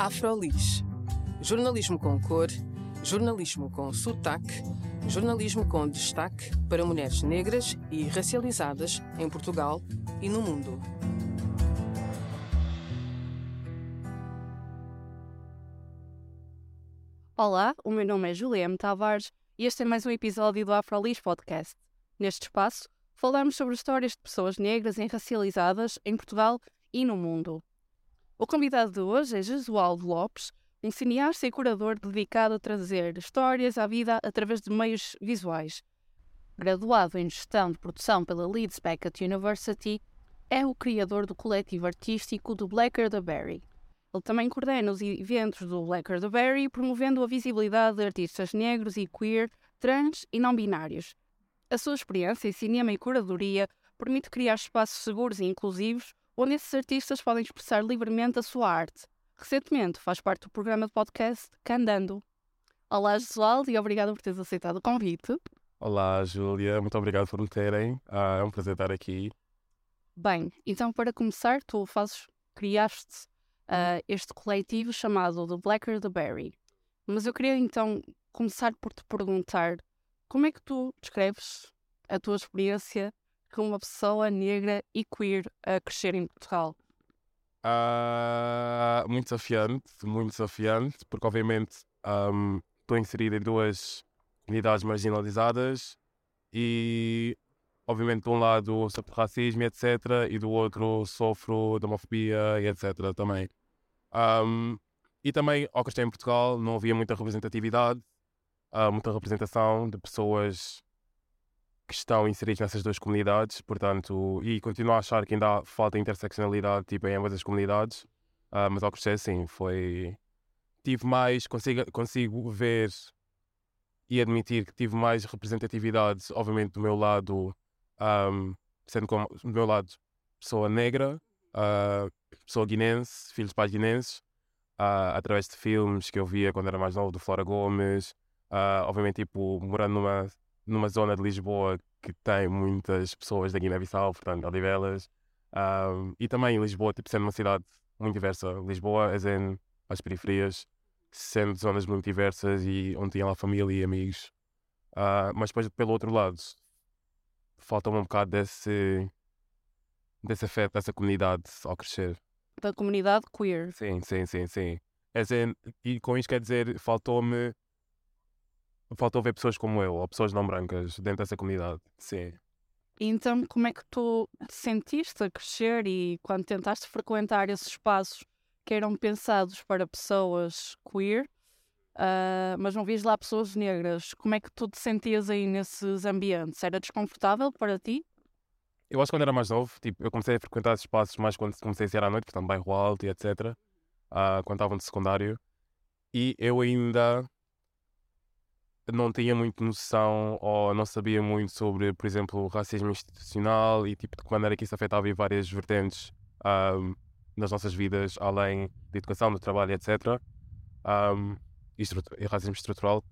Afrolis. Jornalismo com cor, jornalismo com sotaque, jornalismo com destaque para mulheres negras e racializadas em Portugal e no mundo. Olá, o meu nome é Juliana Tavares e este é mais um episódio do Afrolis Podcast. Neste espaço, falamos sobre histórias de pessoas negras e racializadas em Portugal e no mundo. O convidado de hoje é Jesualdo Lopes, um cineasta e curador dedicado a trazer histórias à vida através de meios visuais. Graduado em Gestão de Produção pela Leeds Beckett University, é o criador do coletivo artístico do Blacker the Berry. Ele também coordena os eventos do Blacker the Berry, promovendo a visibilidade de artistas negros e queer, trans e não binários. A sua experiência em cinema e curadoria permite criar espaços seguros e inclusivos onde esses artistas podem expressar livremente a sua arte. Recentemente faz parte do programa de podcast Candando. Olá, Josualdo, e obrigado por teres aceitado o convite. Olá, Júlia, muito obrigado por me terem. Ah, é um prazer estar aqui. Bem, então para começar, tu fazes, criaste uh, este coletivo chamado The Blacker the Berry. Mas eu queria então começar por te perguntar como é que tu descreves a tua experiência com uma pessoa negra e queer a crescer em Portugal? Uh, muito desafiante, muito desafiante, porque obviamente um, estou inserido em duas comunidades marginalizadas e obviamente de um lado sofro racismo etc e do outro sofro de homofobia etc também. Um, e também ao crescer em Portugal não havia muita representatividade, uh, muita representação de pessoas que estão inseridos nessas duas comunidades, portanto, e continuo a achar que ainda há falta de interseccionalidade tipo, em ambas as comunidades, uh, mas ao crescer, sim, foi. Tive mais, consigo, consigo ver e admitir que tive mais representatividade, obviamente, do meu lado, um, sendo como, do meu lado, pessoa negra, uh, pessoa guinense, filhos de pais guinenses, uh, através de filmes que eu via quando era mais novo, do Flora Gomes, obviamente, tipo, morando numa numa zona de Lisboa que tem muitas pessoas da Guiné-Bissau, portanto, Odivelas. Um, e também Lisboa, tipo, sendo uma cidade muito diversa. Lisboa, as em as periferias, sendo zonas muito diversas e onde tinha lá família e amigos. Uh, mas depois, pelo outro lado, falta um bocado desse, desse afeto, dessa comunidade ao crescer. Da comunidade queer. Sim, sim, sim, sim. As in, e com isto quer dizer, faltou-me faltou ver pessoas como eu, ou pessoas não brancas dentro dessa comunidade. Sim. Então, como é que tu te sentiste a crescer e quando tentaste frequentar esses espaços que eram pensados para pessoas queer, uh, mas não vias lá pessoas negras, como é que tu te sentias aí nesses ambientes? Era desconfortável para ti? Eu acho que quando era mais novo, tipo, eu comecei a frequentar esses espaços mais quando comecei a ser à noite, portanto, bairro alto e etc. Uh, quando estava no secundário. E eu ainda não tinha muito noção ou não sabia muito sobre, por exemplo, racismo institucional e tipo de que maneira que isso afetava em várias vertentes um, nas nossas vidas, além de educação, do trabalho, etc. Um, e, e racismo estrutural.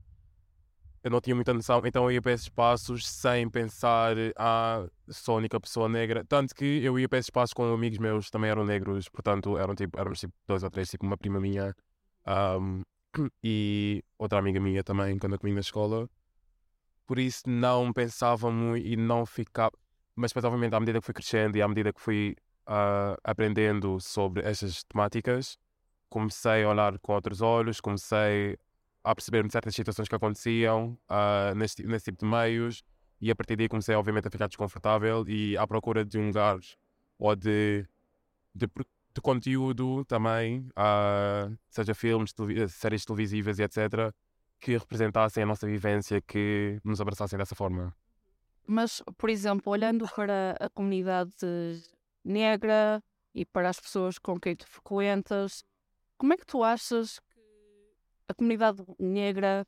Eu não tinha muita noção, então eu ia para esses espaços sem pensar, ah, sou a única pessoa negra. Tanto que eu ia para esses espaços com amigos meus também eram negros, portanto eram tipo, éramos tipo dois ou três, tipo uma prima minha. Um, e outra amiga minha também, quando eu comi na escola. Por isso não pensava muito e não ficava. Mas obviamente, à medida que fui crescendo e à medida que fui uh, aprendendo sobre estas temáticas, comecei a olhar com outros olhos, comecei a perceber certas situações que aconteciam uh, nesse, nesse tipo de meios e a partir daí comecei, obviamente, a ficar desconfortável e à procura de um lugar ou de, de de conteúdo também, uh, seja filmes, séries televisivas e etc., que representassem a nossa vivência, que nos abraçassem dessa forma. Mas, por exemplo, olhando para a comunidade negra e para as pessoas com quem tu frequentas, como é que tu achas que a comunidade negra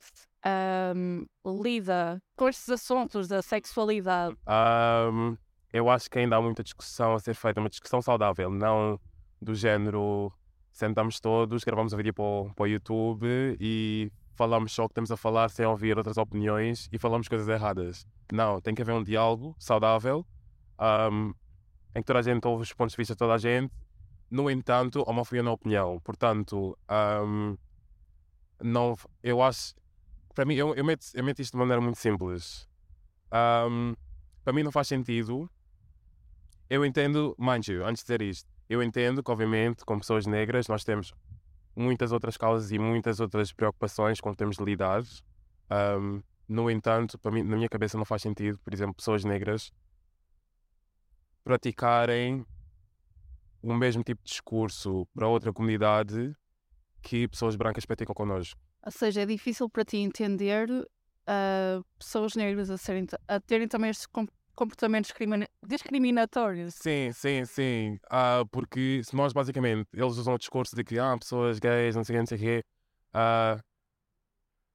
um, lida com estes assuntos da sexualidade? Um, eu acho que ainda há muita discussão a ser feita, uma discussão saudável, não do género sentamos todos, gravamos um vídeo para o, para o YouTube e falamos só o que estamos a falar sem ouvir outras opiniões e falamos coisas erradas. Não, tem que haver um diálogo saudável um, em que toda a gente ouve os pontos de vista de toda a gente No entanto, homofobia não é opinião. Portanto, um, não, eu acho. Para mim, eu, eu, meto, eu meto isto de maneira muito simples. Um, para mim, não faz sentido. Eu entendo, mind you, antes de dizer isto, eu entendo que, obviamente, com pessoas negras, nós temos muitas outras causas e muitas outras preocupações com que temos de lidar. Um, no entanto, para mim, na minha cabeça não faz sentido, por exemplo, pessoas negras praticarem o mesmo tipo de discurso para outra comunidade que pessoas brancas praticam connosco. Ou seja, é difícil para ti entender uh, pessoas negras a, serem, a terem também estes comportamentos discriminatórios. Sim, sim, sim. Uh, porque se nós basicamente, eles usam o discurso de que ah, pessoas gays, não sei o que, não sei quê, uh,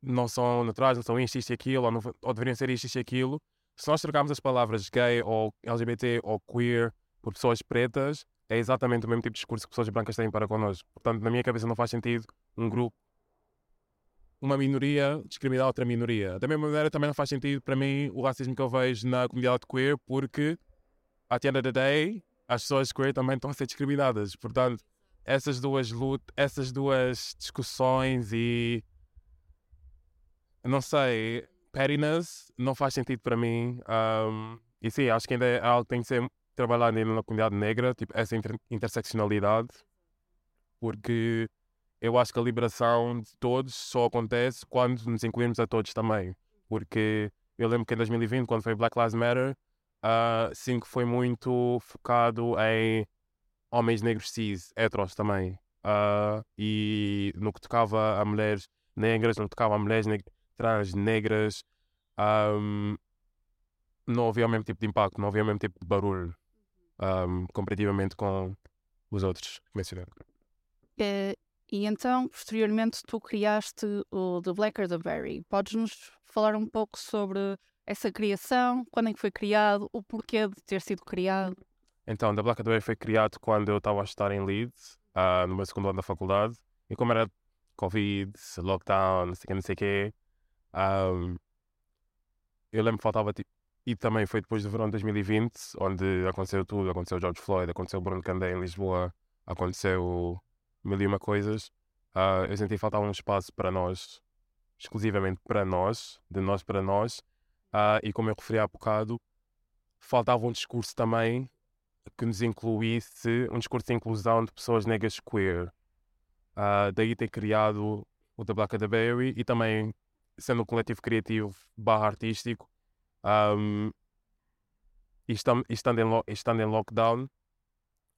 não são naturais, não são isto, isto e aquilo, ou, não, ou deveriam ser isto, isto e aquilo. Se nós trocarmos as palavras gay ou LGBT ou queer por pessoas pretas, é exatamente o mesmo tipo de discurso que pessoas brancas têm para connosco. Portanto, na minha cabeça não faz sentido um grupo, uma minoria discriminar outra minoria. Da mesma maneira, também não faz sentido para mim o racismo que eu vejo na comunidade queer, porque, at the end of the day, as pessoas queer também estão a ser discriminadas. Portanto, essas duas lutas, essas duas discussões e. Não sei, pettiness não faz sentido para mim. Um, e sim, acho que ainda é algo que tem que ser trabalhado na comunidade negra, tipo, essa inter interseccionalidade, porque eu acho que a liberação de todos só acontece quando nos incluirmos a todos também. Porque eu lembro que em 2020, quando foi Black Lives Matter, uh, sim que foi muito focado em homens negros cis, heteros também. Uh, e no que tocava a mulheres negras, no que tocava a mulheres neg trans, negras, um, não havia o mesmo tipo de impacto, não havia o mesmo tipo de barulho um, comparativamente com os outros que mencionei. E então, posteriormente, tu criaste o The Blacker the Berry. Podes-nos falar um pouco sobre essa criação, quando é que foi criado, o porquê de ter sido criado? Então, The Blacker the Berry foi criado quando eu estava a estar em Leeds, uh, no meu segundo ano da faculdade, e como era Covid, lockdown, não sei o que, não sei o quê, um, eu lembro que faltava tipo. E também foi depois do verão de 2020, onde aconteceu tudo: aconteceu George Floyd, aconteceu Bruno Candé em Lisboa, aconteceu mil e uma coisas. Uh, eu senti faltava um espaço para nós, exclusivamente para nós, de nós para nós. Uh, e como eu referi há bocado, faltava um discurso também que nos incluísse, um discurso de inclusão de pessoas negras queer. Uh, daí ter criado o The Black the Berry e também sendo um coletivo criativo barra artístico um, e, estando, em, estando em lockdown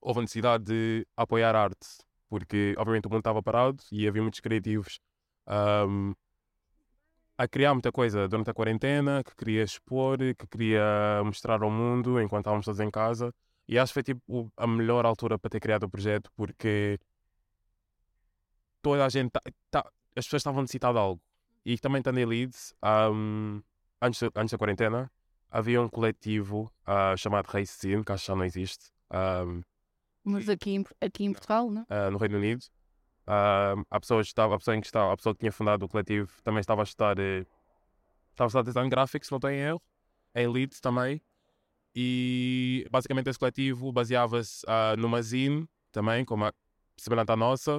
houve a necessidade de apoiar arte porque obviamente o mundo estava parado e havia muitos criativos um, a criar muita coisa durante a quarentena que queria expor, que queria mostrar ao mundo enquanto estávamos todos em casa e acho que foi tipo a melhor altura para ter criado o projeto porque toda a gente tá, tá, as pessoas estavam necessitadas de algo e também estando em Leeds, um, antes, antes da quarentena, havia um coletivo uh, chamado Race Scene, que acho que já não existe. Um, Mas aqui em, aqui em Portugal, não? Uh, no Reino Unido. Uh, a, pessoa estava, a, pessoa em que estava, a pessoa que tinha fundado o coletivo também estava a estudar, uh, estava a estudar design gráfico, se não estou em erro, em Leeds também. E basicamente esse coletivo baseava-se uh, numa zine também, como a, semelhante à nossa,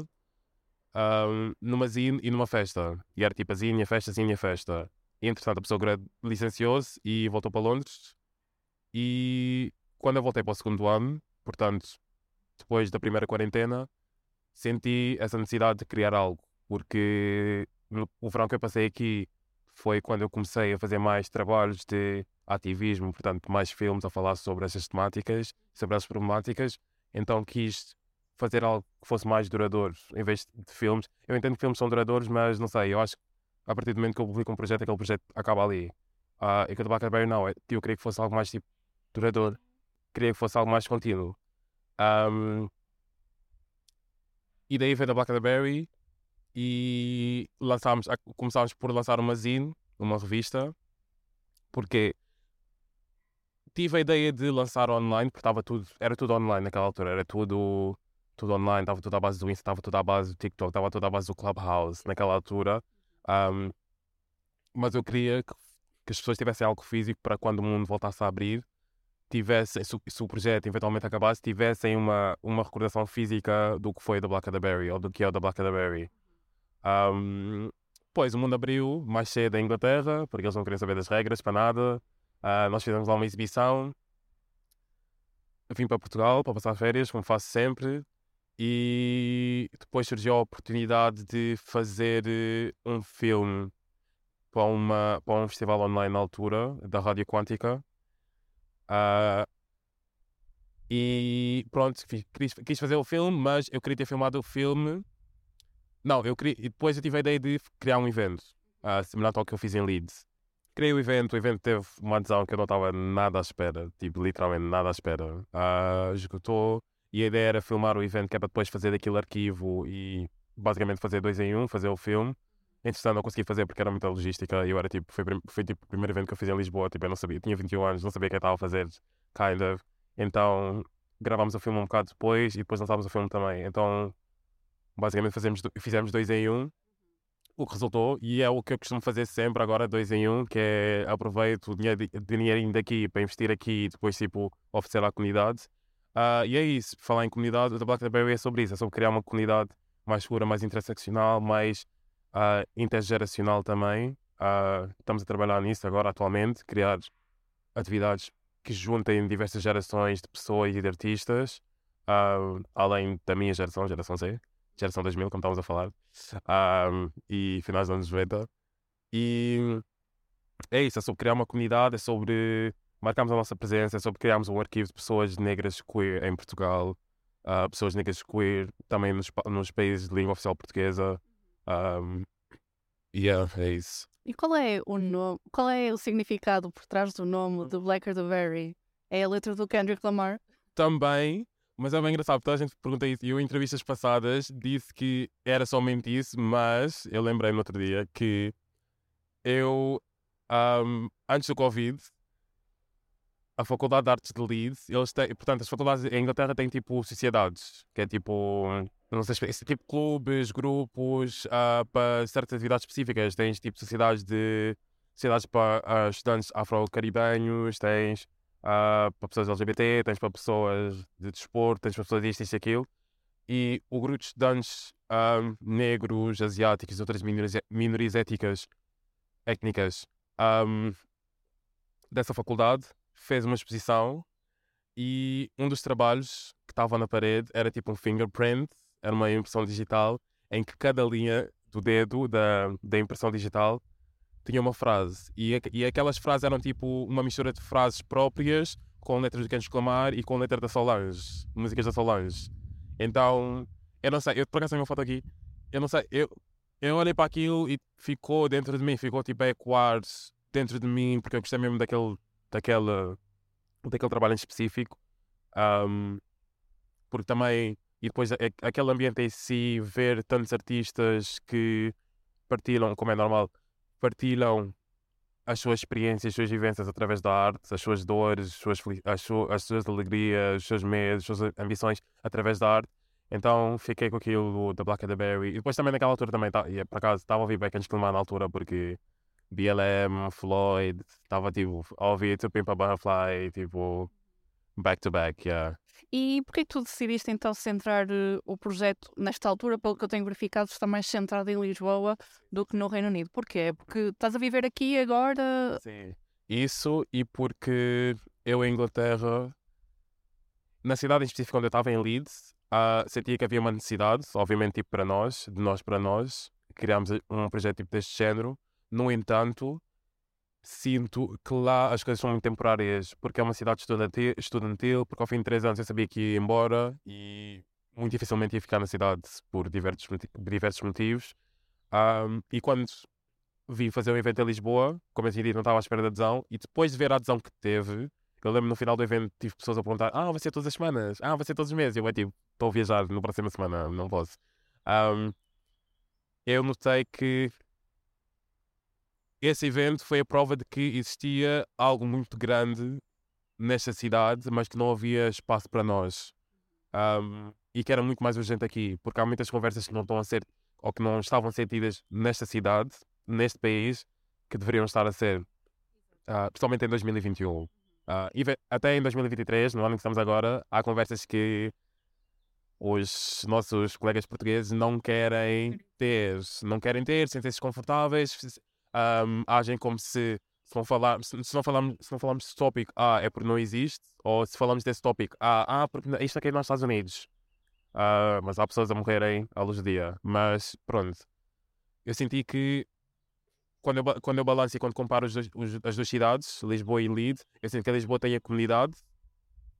um, numa zine e numa festa. E era tipo a zine, a festa, a zine e a festa. E entretanto a pessoa licenciou-se e voltou para Londres. E quando eu voltei para o segundo ano, portanto, depois da primeira quarentena, senti essa necessidade de criar algo. Porque o verão que eu passei aqui foi quando eu comecei a fazer mais trabalhos de ativismo, portanto, mais filmes a falar sobre essas temáticas, sobre essas problemáticas. Então quis fazer algo que fosse mais duradouro em vez de filmes. Eu entendo que filmes são duradouros, mas não sei, eu acho que a partir do momento que eu publico um projeto, aquele projeto acaba ali. Uh, e que o The Blackberry não, eu queria que fosse algo mais tipo duradouro, queria que fosse algo mais contínuo. Um, e daí veio da Blackberry e lançámos, começámos por lançar uma zine, uma revista, porque tive a ideia de lançar online, porque estava tudo, era tudo online naquela altura, era tudo tudo online, estava tudo à base do Insta, estava tudo à base do TikTok, estava tudo à base do Clubhouse naquela altura. Um, mas eu queria que, que, as pessoas tivessem algo físico para quando o mundo voltasse a abrir, tivessem, se, se, o projeto eventualmente acabasse, tivessem uma, uma recordação física do que foi da Black Berry ou do que é o da Black Berry. Um, pois o mundo abriu mais cedo em Inglaterra, porque eles não queriam saber das regras para nada. Uh, nós fizemos lá uma exibição. Vim para Portugal para passar férias, como faço sempre. E depois surgiu a oportunidade de fazer eh, um filme para, uma, para um festival online na altura, da Rádio Quântica. Uh, e pronto, quis, quis, fazer o filme, mas eu queria ter filmado o filme. Não, eu queria. E depois eu tive a ideia de criar um evento, uh, semelhante ao que eu fiz em Leeds. Criei o evento, o evento teve uma adesão que eu não estava nada à espera, tipo, literalmente nada à espera. Uh, esgotou e a ideia era filmar o evento, que é para depois fazer daquele arquivo e basicamente fazer dois em um, fazer o filme. Entretanto, não consegui fazer porque era muita logística e eu era tipo, foi, foi tipo o primeiro evento que eu fiz em Lisboa, tipo, eu não sabia, tinha 21 anos, não sabia o que eu estava a fazer, kind of. Então, gravámos o filme um bocado depois e depois lançámos o filme também. Então, basicamente fazemos, fizemos dois em um, o que resultou, e é o que eu costumo fazer sempre agora, dois em um, que é aproveito o dinheiro, dinheirinho daqui para investir aqui e depois, tipo, oferecer à comunidade. Uh, e é isso, falar em comunidade, o The Blackberry é sobre isso, é sobre criar uma comunidade mais segura, mais interseccional, mais uh, intergeracional também. Uh, estamos a trabalhar nisso agora, atualmente, criar atividades que juntem diversas gerações de pessoas e de artistas, uh, além da minha geração, geração Z, geração 2000, como estávamos a falar, e finais dos anos 90. E é isso, é sobre criar uma comunidade, é sobre marcarmos a nossa presença, é sobre criarmos um arquivo de pessoas negras queer em Portugal, uh, pessoas negras queer também nos, nos países de língua oficial portuguesa. Um, yeah, é isso. E qual é o nome, qual é o significado por trás do nome de Blacker the Berry? É a letra do Kendrick Lamar? Também, mas é bem engraçado, porque a gente pergunta isso. E eu, em entrevistas passadas, disse que era somente isso, mas eu lembrei no outro dia que eu, um, antes do Covid, a Faculdade de Artes de Leeds, eles têm, portanto, as faculdades em Inglaterra têm tipo sociedades, que é tipo, não sei, esse tipo clubes, grupos, uh, para certas atividades específicas. Tens tipo sociedades de sociedades para uh, estudantes afro-caribenhos, tens uh, para pessoas LGBT, tens para pessoas de desporto, tens para pessoas disto, isto e aquilo. E o grupo de estudantes negros, asiáticos e outras minorias, minorias éticas, étnicas um, dessa faculdade fez uma exposição e um dos trabalhos que estava na parede era tipo um fingerprint, era uma impressão digital em que cada linha do dedo da, da impressão digital tinha uma frase. E, e aquelas frases eram tipo uma mistura de frases próprias com letras de Cantos Clamar e com letra da Solange, músicas da Solange. Então, eu não sei, eu por acaso tenho uma foto aqui, eu não sei, eu, eu olhei para aquilo e ficou dentro de mim, ficou tipo a ecoar dentro de mim, porque eu gostei mesmo daquele daquela, daquele trabalho em específico. Um, porque também, e depois aquele ambiente em si, ver tantos artistas que partilham, como é normal, partilham as suas experiências, as suas vivências através da arte, as suas dores, as suas, as suas, as suas alegrias, os seus medos, as suas ambições através da arte. Então fiquei com aquilo da Black and the Berry. E depois também naquela altura também, tá, e, por acaso, estava a ouvir Back and na altura porque BLM, Floyd, estava tipo a ouvir Pimp a Butterfly, tipo back to back, yeah. E porquê que tu decidiste então centrar uh, o projeto nesta altura, pelo que eu tenho verificado, está mais centrado em Lisboa do que no Reino Unido? Porquê? Porque estás a viver aqui agora? Sim, isso e porque eu em Inglaterra, na cidade em específico onde eu estava, em Leeds, uh, sentia que havia uma necessidade, obviamente tipo para nós, de nós para nós, criámos um projeto tipo deste género, no entanto, sinto que lá as coisas são muito temporárias, porque é uma cidade estudantil, porque ao fim de três anos eu sabia que ia embora e muito dificilmente ia ficar na cidade por diversos, diversos motivos. Um, e quando vim fazer um evento em Lisboa, como eu tinha dito, não estava à espera da adesão, e depois de ver a adesão que teve, eu lembro no final do evento tive pessoas a perguntar: Ah, vai ser todas as semanas? Ah, vai ser todos os meses? Eu vou tipo, estou a viajar na próxima semana, não posso. Um, eu notei que esse evento foi a prova de que existia algo muito grande nesta cidade, mas que não havia espaço para nós. Um, e que era muito mais urgente aqui, porque há muitas conversas que não estão a ser, ou que não estavam sentidas nesta cidade, neste país, que deveriam estar a ser, uh, principalmente em 2021. Ah, e ve- até em 2023, no ano que estamos agora, há conversas que os nossos colegas portugueses não querem ter, não querem ter, sentem-se desconfortáveis, ahm, agem como se se não, falar, se, não falarmos, se não falarmos desse tópico, ah, é porque não existe, ou se falamos desse tópico, ah, ah porque isto aqui é nos Estados Unidos. Ah, mas há pessoas a morrerem à luz do dia. Mas pronto, eu senti que quando eu, quando eu balanço e quando comparo os os- as duas cidades, Lisboa e Leeds, eu sinto que a Lisboa tem a comunidade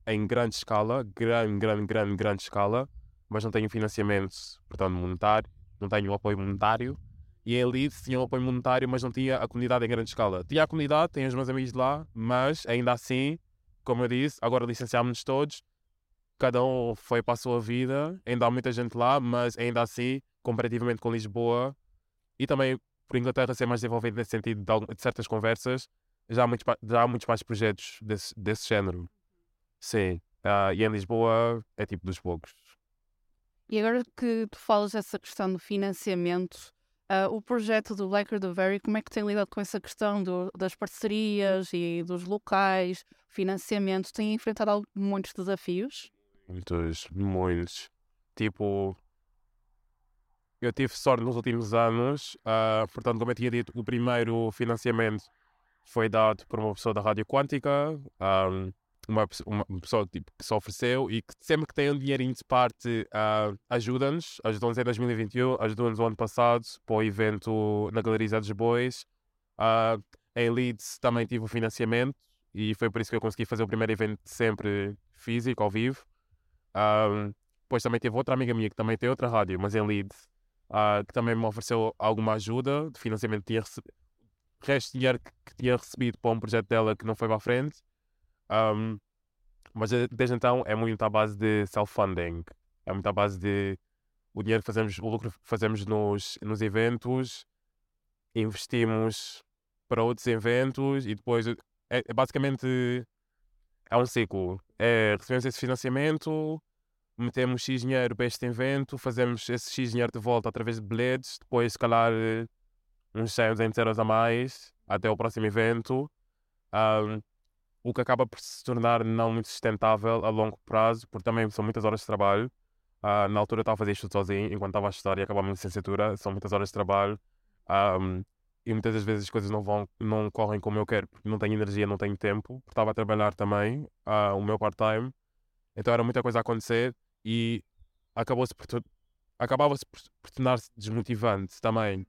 em grande escala, grande, grande, grande, grande escala, mas não tem o financiamento, portanto, monetário, não tem o apoio monetário. E em Leeds tinha o apoio monetário, mas não tinha a comunidade em grande escala. Tinha a comunidade, tem os meus amigos lá, mas ainda assim, como eu disse, agora licenciámos-nos todos, cada um foi para a sua vida, ainda há muita gente lá, mas ainda assim, comparativamente com Lisboa, e também por Inglaterra ser mais desenvolvido nesse sentido de, de certas conversas, já há muitos, já há muitos mais projetos desse, desse género. Sim. Ah, e em Lisboa é tipo dos poucos. E agora que tu falas dessa questão do financiamento, ah, o projeto do Blacker the Very, como é que tem lidado com essa questão do- das parcerias e dos locais, financiamento? Tem enfrentado muitos desafios? Muitos, muitos. Tipo, eu tive sorte nos últimos anos, ah, portanto, como eu tinha dito, o primeiro financiamento foi dado por uma pessoa da Rádio Quântica, ah, uma, uma pessoa tipo, que se ofereceu e que sempre que tem um dinheirinho de parte ah, ajuda-nos, ajudou-nos em 2021, ajudou-nos o ano passado para o evento na Galeria dos Bois. Ah, em Leeds também tive o financiamento e foi por isso que eu consegui fazer o primeiro evento sempre físico, ao vivo. Ah, depois também teve outra amiga minha que também tem outra rádio, mas em Leeds, ah, que também me ofereceu alguma ajuda de financiamento. Tinha recebido resto de dinheiro que, que tinha recebido para um projeto dela que não foi para a frente. Ahm, mas eh, desde então é muito à base de self-funding. É muito à base de o dinheiro que fazemos, o lucro que fazemos nos, nos eventos, investimos para outros eventos e depois é, é basicamente é um ciclo. É, recebemos esse financiamento, metemos X dinheiro para este evento, fazemos esse X dinheiro de volta através de bilhetes, depois, se calhar, eh, uns 100 ou 200 euros a mais até o próximo evento. Ahm, o que acaba por se tornar não muito sustentável a longo prazo, porque também são muitas horas de trabalho. Ah, na altura eu estava a fazer isto sozinho, enquanto estava a estudar e acabar a minha licenciatura, são muitas horas de trabalho. Ahm, e muitas das vezes as coisas não vão, não correm como eu quero, porque não tenho energia, não tenho tempo, porque estava a trabalhar também, ah, o meu part-time. Então era muita coisa a acontecer e acabou-se acabava-se por, por tornar-se desmotivante também,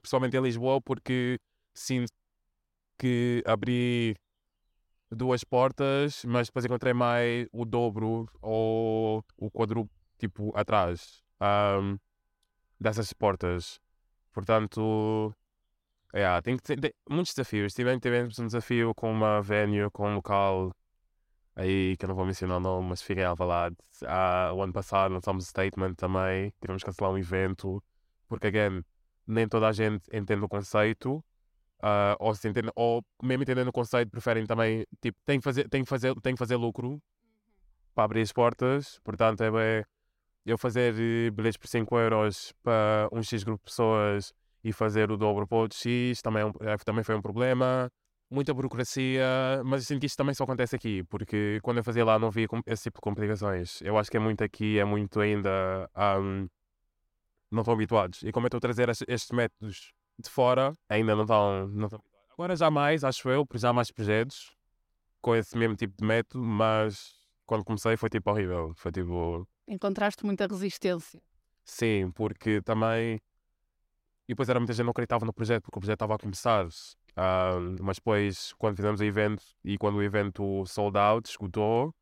principalmente em Lisboa, porque sinto que abri duas portas, mas depois encontrei mais o dobro ou o quadruplo tipo atrás ahm, dessas portas. Portanto, é, tem que ter tem muitos desafios. Tivemos, tivemos um desafio com uma venue, com um local aí que eu não vou mencionar o nome, mas fiquem Alvalade. Ah, o ano passado lançámos um statement também, tivemos que cancelar um evento, porque, again, nem toda a gente entende o conceito. Ah, ou, se entende, ou mesmo entendendo o conceito, preferem também, tipo, tem que fazer, tem que fazer, tem que fazer lucro para abrir as portas. Portanto, é bem, eu fazer eh, bilhetes por 5 euros para um X grupo de pessoas e fazer o dobro para outro X também, é um- é- também foi um problema. Muita burocracia, mas eu sinto que isto também só acontece aqui, porque quando eu fazia lá não via esse tipo de complicações. Eu acho que é muito aqui, é muito ainda. ahm, não estão habituados. E como eu estou a trazer estes, estes métodos de fora, ainda não estão, não estão. Agora já mais, acho eu, porque já há mais projetos com esse mesmo tipo de método, mas quando comecei foi tipo horrível. Foi tipo. Encontraste muita resistência. Sim, porque também. E depois era muita gente que não acreditava no projeto, porque o projeto estava a começar. Ah, mas depois, quando fizemos o evento e quando o evento sold out, esgotou,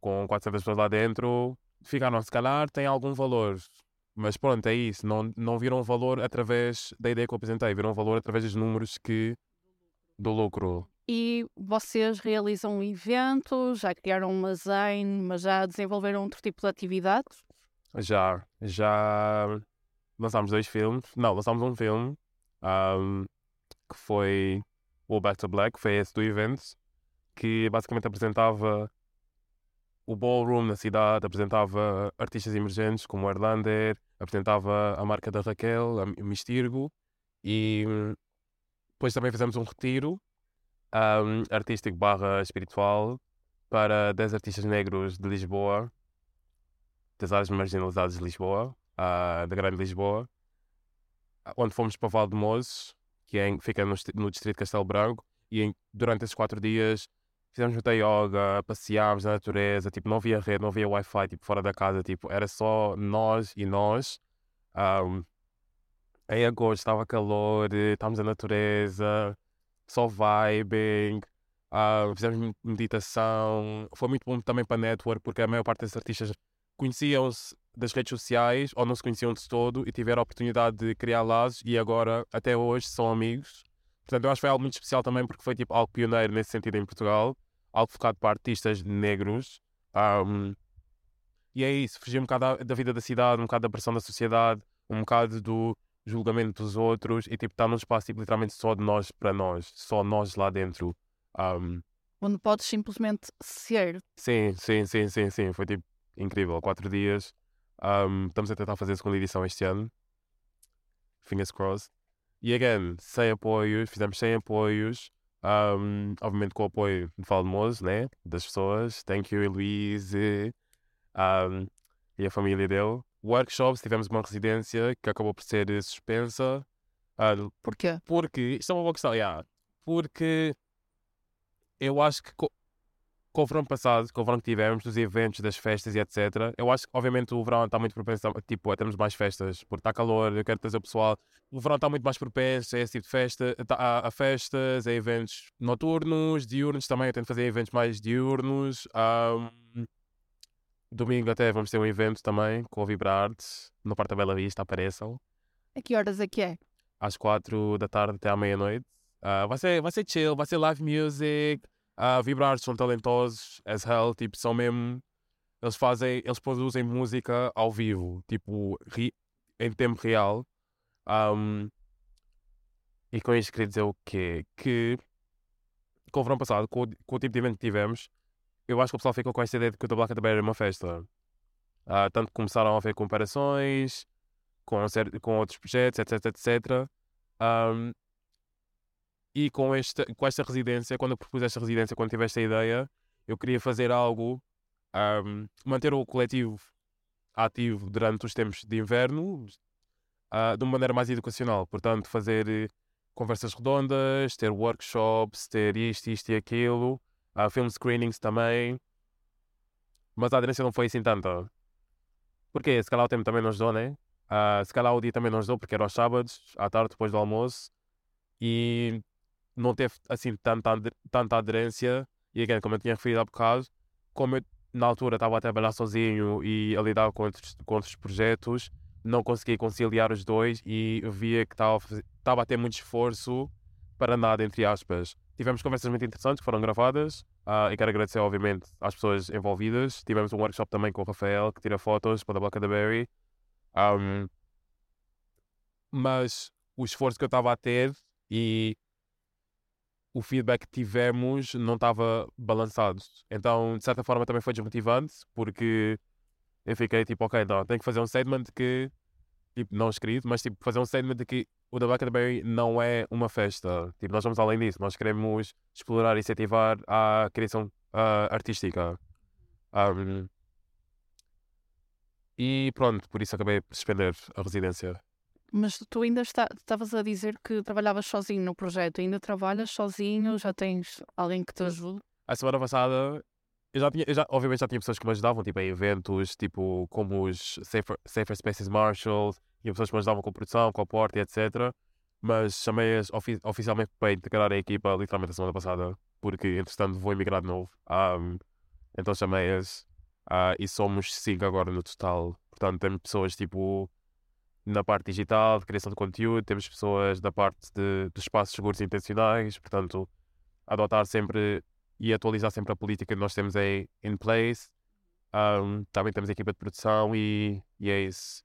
com 400 pessoas lá dentro, ficaram, se calhar, tem algum valor. Mas pronto, é isso. Não, não viram valor através da ideia que eu apresentei, viram valor através dos números que. do lucro. E vocês realizam eventos, já criaram uma Zane, mas já desenvolveram outro tipo de atividades? Já, já lançámos dois filmes. Não, lançámos um filme ahm, que foi o Back to Black, foi esse do evento, que basicamente apresentava o ballroom na cidade, apresentava artistas emergentes como o Erlander, apresentava a marca da Raquel, a Mi- Mistirgo, e hum, depois também fizemos um retiro um, artístico barra espiritual para 10 artistas negros de Lisboa, das áreas marginalizadas de Lisboa, uh, da Grande Lisboa, onde fomos para Val de Mozes, que é em, fica no, no, distrito de Castelo Branco, e em, durante esses quatro dias fizemos muita yoga, passeámos na natureza, tipo, não havia rede, não havia Wi-Fi, tipo, fora da casa, tipo, era só nós e nós. Um, em agosto estava calor, estávamos na natureza, só vibing, fizemos meditação. Foi muito bom também para network, porque a maior parte dos artistas conheciam-se das redes sociais ou não se conheciam de todo e tiveram a oportunidade de criar laços e agora, até hoje, são amigos. Portanto, eu acho que foi algo muito especial também porque foi tipo algo pioneiro nesse sentido em Portugal, algo focado para artistas negros. Um, e é isso, fugir um bocado da, da, vida da cidade, um bocado da pressão da sociedade, um bocado do julgamento dos outros e tipo estar num espaço tipo, literalmente só de nós para nós, só nós lá dentro. Um, Onde podes simplesmente ser. Sim, sim, sim, sim, sim. Foi tipo incrível. Quatro dias. Um, estamos a tentar fazer a segunda edição este ano. Fingers crossed. E again, sem apoios, fizemos sem apoios. Um, obviamente com o apoio de Falmoso, né? Das pessoas. Thank you, Luís um, e a família dele. Workshops, tivemos uma residência que acabou por ser suspensa. Uh, Porquê? Porque, isto é uma boa questão, yeah. Porque eu acho que com o verão passado, com o verão que tivemos, dos eventos, das festas e etc., eu acho que, obviamente, o verão está muito propenso a, tipo, a termos mais festas, porque está calor, eu quero trazer o pessoal. O verão está muito mais propenso a esse tipo de festa, a, a festas, a eventos noturnos, diurnos também, eu tento fazer eventos mais diurnos. Um, domingo até vamos ter um evento também com o Vibrarte, no Parque da Bela Vista, apareçam. A que horas é que é? Às quatro da tarde até à meia-noite. Uh, vai, ser, vai ser chill, vai ser live music, a vibrar, são talentosos as hell, tipo, são mesmo. Eles fazem, eles produzem música ao vivo, tipo, ri, em tempo real. Um, e com isto queria dizer o quê? Que com o verão passado, com, com, o tipo de evento que tivemos, eu acho que o pessoal ficou com esta ideia de que o Black Bear era uma festa. Uh, tanto começaram a ver comparações com, com outros projetos, etc, etc. Um, e com esta, com esta residência, quando eu propus esta residência, quando tive esta ideia, eu queria fazer algo, um, manter o coletivo ativo durante os tempos de inverno, uh, de uma maneira mais educacional. Portanto, fazer eh, conversas redondas, ter workshops, ter isto, isto e aquilo, uh, film screenings também. Mas a aderência não foi assim tanta. Porque se calhar o tempo também nos deu, né? Uh, se calhar o dia também nos deu, porque era aos sábados, à tarde, depois do almoço. E não teve assim tanta, tanta aderência. E again, como eu tinha referido há bocado, como eu na altura estava a trabalhar sozinho e a lidar com outros, com outros projetos, não consegui conciliar os dois e via que estava, a ter muito esforço para nada, entre aspas. Tivemos conversas muito interessantes que foram gravadas uh, e quero agradecer, obviamente, às pessoas envolvidas. Tivemos um workshop também com o Rafael, que tira fotos para a Black da Berry. Um, mas o esforço que eu estava a ter e o feedback que tivemos não estava balançado. Então, de certa forma, também foi desmotivante, porque eu fiquei tipo, ok, então, tenho que fazer um statement que, tipo, não escrito, mas tipo, fazer um statement de que o The Black Berry não é uma festa. Tipo, nós vamos além disso, nós queremos explorar e incentivar a criação uh, artística. Um, e pronto, por isso acabei por suspender a residência. Mas tu ainda estavas a dizer que trabalhavas sozinho no projeto, ainda trabalhas sozinho, já tens alguém que te ajude? A semana passada, eu já tinha, eu já, obviamente já tinha pessoas que me ajudavam, tipo em eventos, tipo como os Safer, Safer Spaces Marshalls, tinha pessoas que me ajudavam com a produção, com a porta, etc. Mas chamei-as ofi oficialmente para integrar a equipa literalmente a semana passada, porque entretanto vou emigrar de novo. Um, então chamei-as uh, e somos cinco agora no total. Portanto, temos pessoas tipo na parte digital, de criação de conteúdo, temos pessoas da parte de, dos espaços seguros intencionais, portanto, adotar sempre e atualizar sempre a política que nós temos aí in place. Um, também temos a equipa de produção e, e é isso.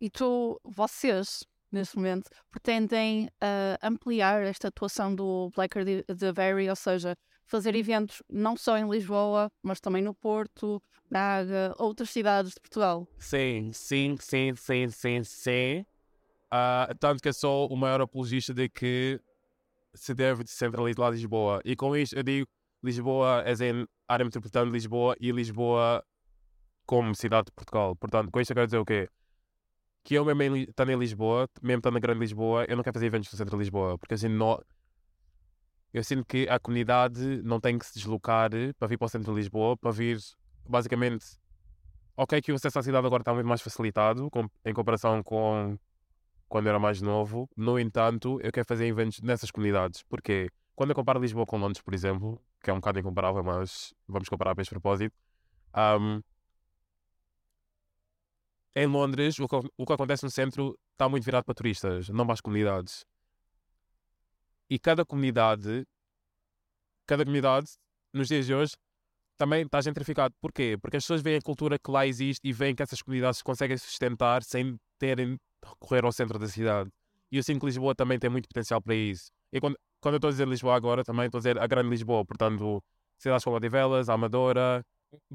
E tu, vocês, neste momento, pretendem uh, ampliar esta atuação do Blacker the Very, ou seja, fazer eventos não só em Lisboa, mas também no Porto, Braga, outras cidades de Portugal. Sim, sim, sim, sim, sim, sim. Uh, tanto que eu sou o maior apologista de que se deve descentralizar Lisboa. E com isto eu digo Lisboa, as em área metropolitana de Lisboa e Lisboa como cidade de Portugal. Portanto, com isto eu quero dizer o quê? Que eu mesmo estando em Lisboa, mesmo estando na Grande Lisboa, eu não quero fazer eventos no centro de Lisboa, porque assim não. Eu sinto que a comunidade não tem que se deslocar para vir para o centro de Lisboa, para vir, basicamente, ok que o acesso à cidade agora está muito mais facilitado com, em comparação com quando eu era mais novo. No entanto, eu quero fazer eventos nessas comunidades. Porquê? Quando eu comparo Lisboa com Londres, por exemplo, que é um bocado incomparável, mas vamos comparar para este propósito, um, em Londres, o que, o que acontece no centro está muito virado para turistas, não para as comunidades. E cada comunidade, cada comunidade, nos dias de hoje, também está gentrificado. Porquê? Porque as pessoas veem a cultura que lá existe e veem que essas comunidades conseguem sustentar sem terem de recorrer ao centro da cidade. E eu sinto que Lisboa também tem muito potencial para isso. E quando, quando eu estou a dizer Lisboa agora, também estou a dizer a Grande Lisboa, portanto, cidades como Odivelas, Amadora,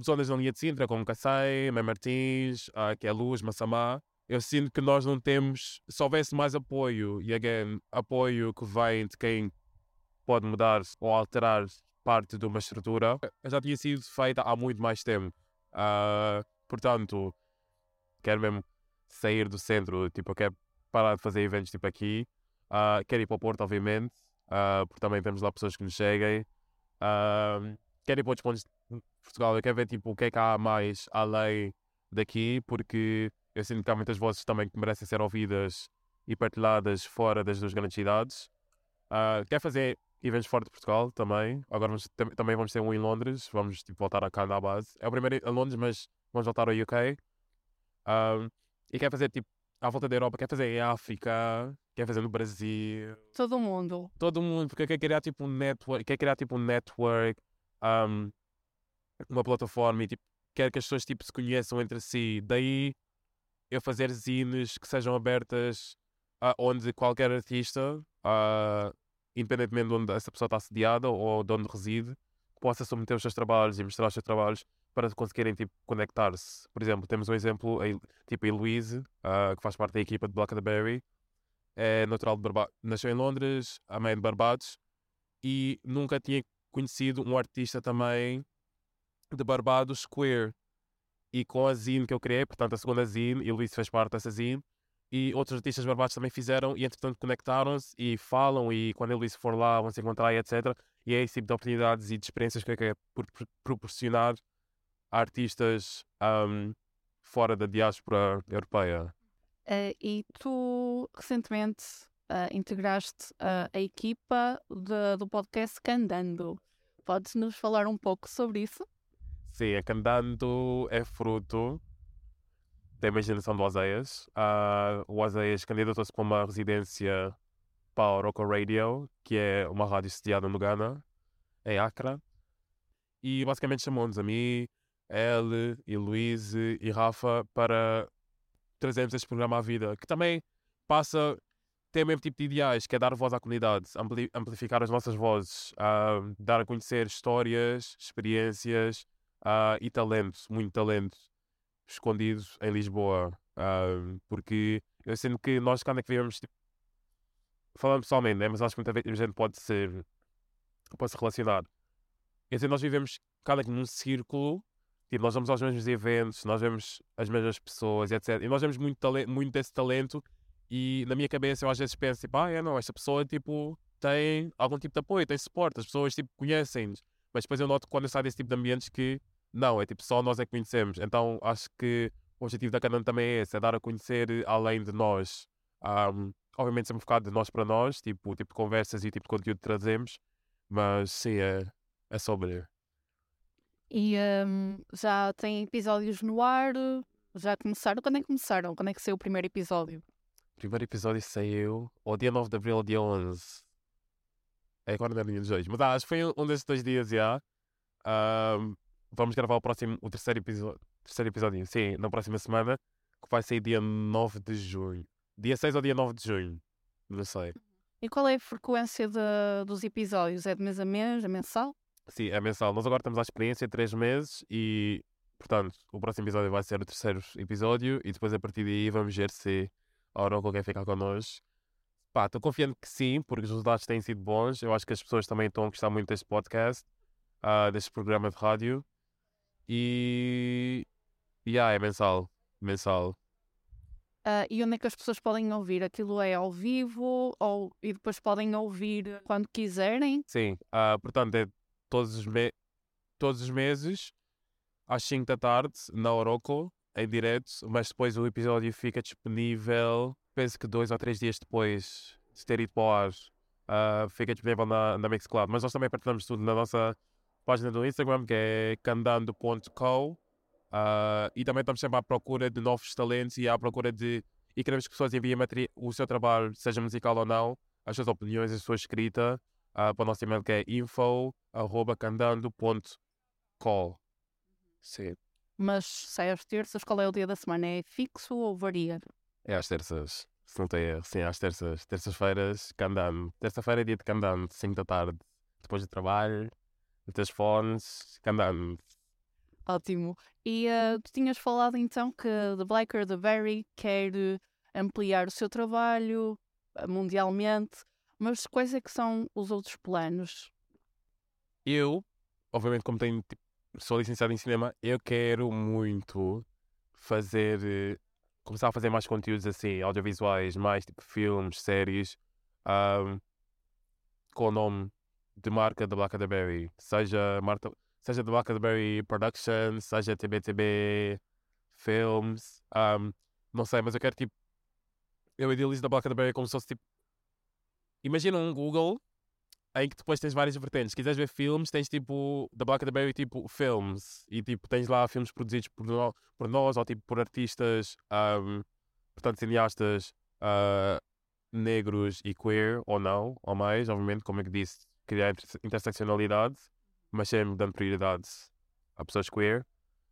zonas na linha de Sintra, como Cacém, Mãe Martins, uh, que é Luz, Massamá, eu sinto que nós não temos, se houvesse mais apoio, e again, apoio que vem de quem pode mudar ou alterar parte de uma estrutura, já tinha sido feita há muito mais tempo. Uh, portanto, quero mesmo sair do centro, tipo, eu quero parar de fazer eventos tipo aqui, uh, quero ir para o Porto, obviamente, uh, porque também temos lá pessoas que nos cheguem. Uh, quero ir para outros pontos de Portugal, eu quero ver tipo, o que é que há mais além daqui, porque eu sinto que há muitas vozes também que merecem ser ouvidas e partilhadas fora das duas grandes cidades. Uh, quero fazer eventos fora de Portugal também. Agora vamos, também vamos ter um em Londres. Vamos tipo, voltar a cá na base. É o primeiro em Londres, mas vamos voltar ao UK. Um, e quer fazer tipo à volta da Europa, quer fazer em África, quer fazer no Brasil. Todo mundo. Todo mundo, porque quer criar tipo um network, quer criar tipo um network, um, uma plataforma e tipo, quer que as pessoas tipo, se conheçam entre si. Daí eu fazer zines que sejam abertas uh, onde qualquer artista, independentemente de onde essa pessoa está sediada ou de onde reside, possa submeter os seus trabalhos e mostrar os seus trabalhos para conseguirem tipo, conectar-se. Por exemplo, temos um exemplo, tipo a Louise, que faz parte da equipa de Blackberry, é natural de Barbados, nasceu em Londres, a mãe de Barbados, e nunca tinha conhecido um artista também de Barbados queer. E com a zine que eu criei, portanto a segunda zine, e Luís fez parte dessa zine, e outros artistas barbados também fizeram, e entretanto conectaram-se e falam, e quando a Luís for lá vão se encontrar, e etc. E é esse tipo de oportunidades e de experiências que eu quero proporcionar a artistas um, fora da diáspora europeia. Uh, e tu recentemente uh, integraste uh, a equipa de, do podcast Candando. Podes nos falar um pouco sobre isso? Sim, a Candando é fruto da imaginação do Oseias. Uh, o Oseias candidatou-se para uma residência para a Oroco Radio, que é uma rádio sediada no Ghana, em Accra. E basicamente chamou-nos a mim, ele e Luís e Rafa para trazermos este programa à vida, que também passa tem o mesmo tipo de ideais, que é dar voz à comunidade, amplificar as nossas vozes, uh, dar a conhecer histórias, experiências, uh, e talento, muito talento escondido em Lisboa. Uh, porque eu sinto que nós, quando é que vivemos, tipo, falando pessoalmente, né? mas acho que muita vez a gente pode ser, pode se relacionar. Dizer, nós vivemos cada que num círculo, tipo, nós vamos aos mesmos eventos, nós vemos as mesmas pessoas, etc. E nós vemos muito, talento, muito desse talento e na minha cabeça eu às vezes penso, tipo, ah, é, não, esta pessoa, tipo, tem algum tipo de apoio, tem suporte, as pessoas, tipo, conhecem-nos. Mas depois eu noto quando eu saio desse tipo de ambientes que não, é tipo só nós é que conhecemos. Então acho que o objetivo da Canon também é esse, é dar a conhecer além de nós. Um, obviamente sempre focado de nós para nós, tipo, tipo de conversas e tipo de conteúdo que trazemos, mas sim, é, é sobre. E um, já tem episódios no ar? Já começaram? Quando é que começaram? Quando é que saiu o primeiro episódio? O primeiro episódio saiu ao dia 9 de abril, ao dia 11. É agora não é dia 2, mas ah, acho que foi um desses dois dias já. Um, vamos gravar o próximo, o terceiro episódio, terceiro episódio, sim, na próxima semana, que vai sair dia 9 de junho. Dia 6 ou dia 9 de junho, não sei. E qual é a frequência de, dos episódios? É de mês a mês? É mensal? Sim, é mensal. Nós agora temos a experiência de 3 meses e, portanto, o próximo episódio vai ser o terceiro episódio e depois a partir daí vamos ver se a Oracle quer ficar connosco. Pá, estou confiante que sim, porque os resultados têm sido bons. Eu acho que as pessoas também estão a gostar muito deste podcast, uh, deste programa de rádio. E. E yeah, é mensal. Mensal. Uh, e onde é que as pessoas podem ouvir? Aquilo é ao vivo ou, e depois podem ouvir quando quiserem? Sim, uh, portanto, é todos os, me todos os meses, às 5 da tarde, na Oroco, em direto, mas depois o episódio fica disponível, penso que dois ou três dias depois de ter ido para o ar, uh, fica disponível na, na Mixcloud. Mas nós também partilhamos tudo na nossa página do Instagram, que é candando.co. Uh, e também estamos sempre à procura de novos talentos e à procura de. E queremos que pessoas enviem o seu trabalho, seja musical ou não, as suas opiniões, a sua escrita, uh, para o nosso e-mail que é info.candando.call. Sim. Mas sai às terças, qual é o dia da semana? É fixo ou varia? É às terças, se não tem erro. Sim, às terças. Terças-feiras, candando. Terça-feira é dia de candando, 5 da tarde. Depois do trabalho, meter fones, candando. Ótimo. E uh, tu tinhas falado então que The Blacker the Berry quer ampliar o seu trabalho eh, mundialmente, mas quais é que são os outros planos? Eu, obviamente, como tenho, tipo, sou licenciado em cinema, eu quero muito fazer, eh, começar a fazer mais conteúdos assim, audiovisuais, mais tipo filmes, séries, um, com o nome de marca da Black the Berry, seja marca seja do Huckleberry Productions, seja TBTB Films, um, não sei, mas eu quero tipo. Eu idealizo da Blackberry como se fosse tipo. Imagina um Google em que depois tens várias vertentes. Se quiseres ver filmes, tens tipo da Blackberry tipo filmes e tipo tens lá filmes produzidos por, no, por nós ou tipo por artistas, um, portanto cineastas uh, negros e queer ou não, ou mais, obviamente, como é que disse, criar interseccionalidade mas sempre dando prioridade a pessoas queer.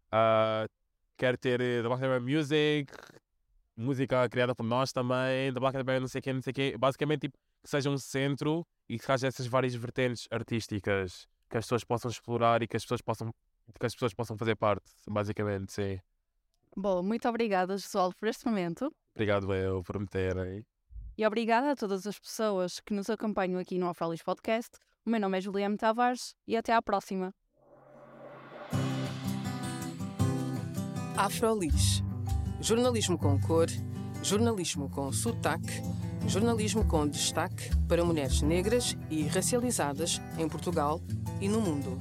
Uh, quero ter uh, The Black Bear Music, música criada por nós também, The Black Bear não sei o quê, não sei o quê. Basicamente, tipo, que seja um centro e que haja essas várias vertentes artísticas que as pessoas possam explorar e que as pessoas possam, que as pessoas possam fazer parte, basicamente, sim. Bom, muito obrigada, Josual, por este momento. Obrigado eu por me terem. E obrigada a todas as pessoas que nos acompanham aqui no Afrolis Podcast. O meu nome é Juliana Tavares e até à próxima. Afrolis. Jornalismo com cor, jornalismo com sotaque, jornalismo com destaque para mulheres negras e racializadas em Portugal e no mundo.